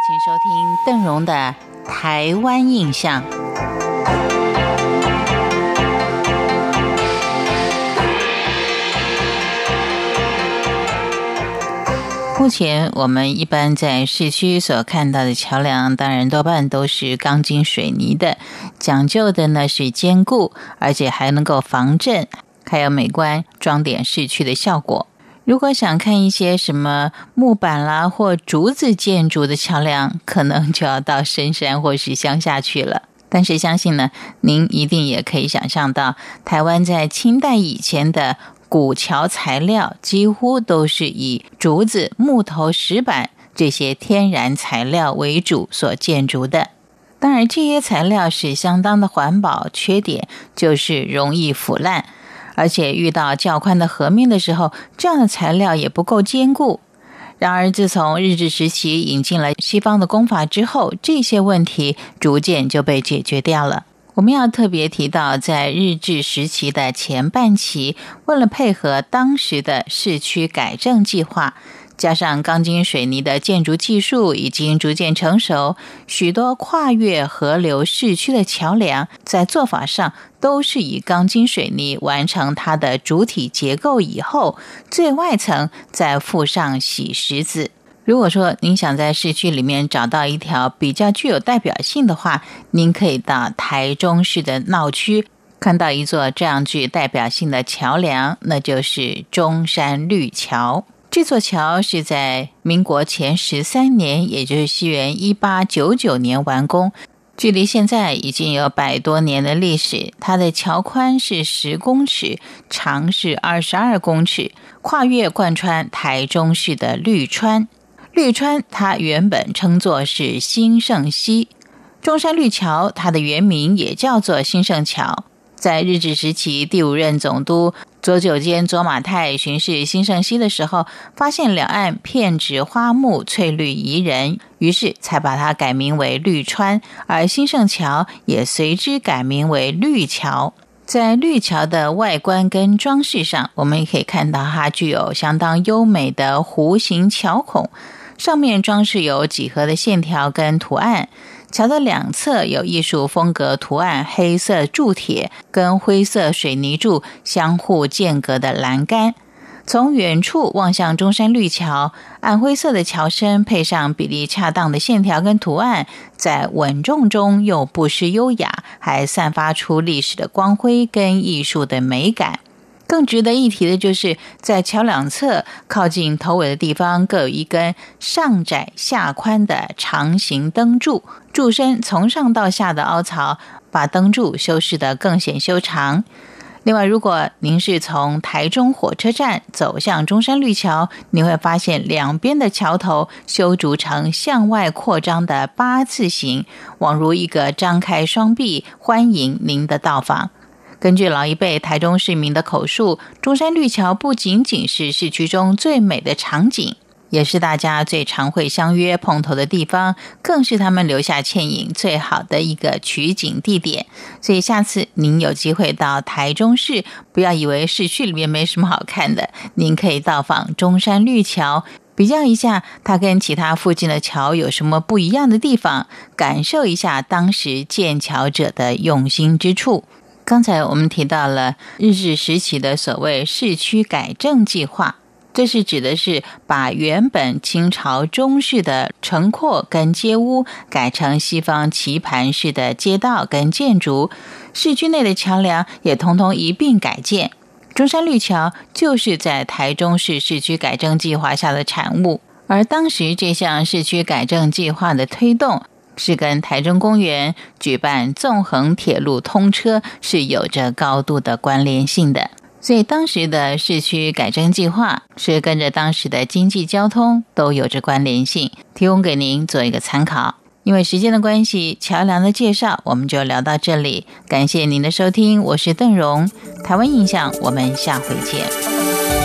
请收听邓荣的《台湾印象》。目前我们一般在市区所看到的桥梁，当然多半都是钢筋水泥的，讲究的呢是坚固，而且还能够防震，还有美观装点市区的效果。如果想看一些什么木板啦或竹子建筑的桥梁，可能就要到深山或是乡下去了。但是相信呢，您一定也可以想象到，台湾在清代以前的。古桥材料几乎都是以竹子、木头、石板这些天然材料为主所建筑的。当然，这些材料是相当的环保，缺点就是容易腐烂，而且遇到较宽的河面的时候，这样的材料也不够坚固。然而，自从日治时期引进了西方的工法之后，这些问题逐渐就被解决掉了。我们要特别提到，在日治时期的前半期，为了配合当时的市区改正计划，加上钢筋水泥的建筑技术已经逐渐成熟，许多跨越河流市区的桥梁，在做法上都是以钢筋水泥完成它的主体结构以后，最外层再附上洗石子。如果说您想在市区里面找到一条比较具有代表性的话，您可以到台中市的闹区看到一座这样具代表性的桥梁，那就是中山绿桥。这座桥是在民国前十三年，也就是西元一八九九年完工，距离现在已经有百多年的历史。它的桥宽是十公尺，长是二十二公尺，跨越贯穿台中市的绿川。绿川，它原本称作是兴盛溪；中山绿桥，它的原名也叫做兴盛桥。在日治时期，第五任总督左九间左马太巡视新盛溪的时候，发现两岸片植花木，翠绿宜人，于是才把它改名为绿川，而兴盛桥也随之改名为绿桥。在绿桥的外观跟装饰上，我们也可以看到它具有相当优美的弧形桥孔。上面装饰有几何的线条跟图案，桥的两侧有艺术风格图案，黑色铸铁跟灰色水泥柱相互间隔的栏杆。从远处望向中山绿桥，暗灰色的桥身配上比例恰当的线条跟图案，在稳重中又不失优雅，还散发出历史的光辉跟艺术的美感。更值得一提的就是，在桥两侧靠近头尾的地方，各有一根上窄下宽的长形灯柱，柱身从上到下的凹槽，把灯柱修饰得更显修长。另外，如果您是从台中火车站走向中山绿桥，你会发现两边的桥头修筑成向外扩张的八字形，宛如一个张开双臂欢迎您的到访。根据老一辈台中市民的口述，中山绿桥不仅仅是市区中最美的场景，也是大家最常会相约碰头的地方，更是他们留下倩影最好的一个取景地点。所以，下次您有机会到台中市，不要以为市区里面没什么好看的，您可以到访中山绿桥，比较一下它跟其他附近的桥有什么不一样的地方，感受一下当时建桥者的用心之处。刚才我们提到了日治时期的所谓市区改正计划，这是指的是把原本清朝中式的城廓跟街屋改成西方棋盘式的街道跟建筑，市区内的桥梁也通通一并改建。中山绿桥就是在台中市市区改正计划下的产物，而当时这项市区改正计划的推动。是跟台中公园举办纵横铁路通车是有着高度的关联性的，所以当时的市区改正计划是跟着当时的经济交通都有着关联性，提供给您做一个参考。因为时间的关系，桥梁的介绍我们就聊到这里，感谢您的收听，我是邓荣，台湾印象，我们下回见。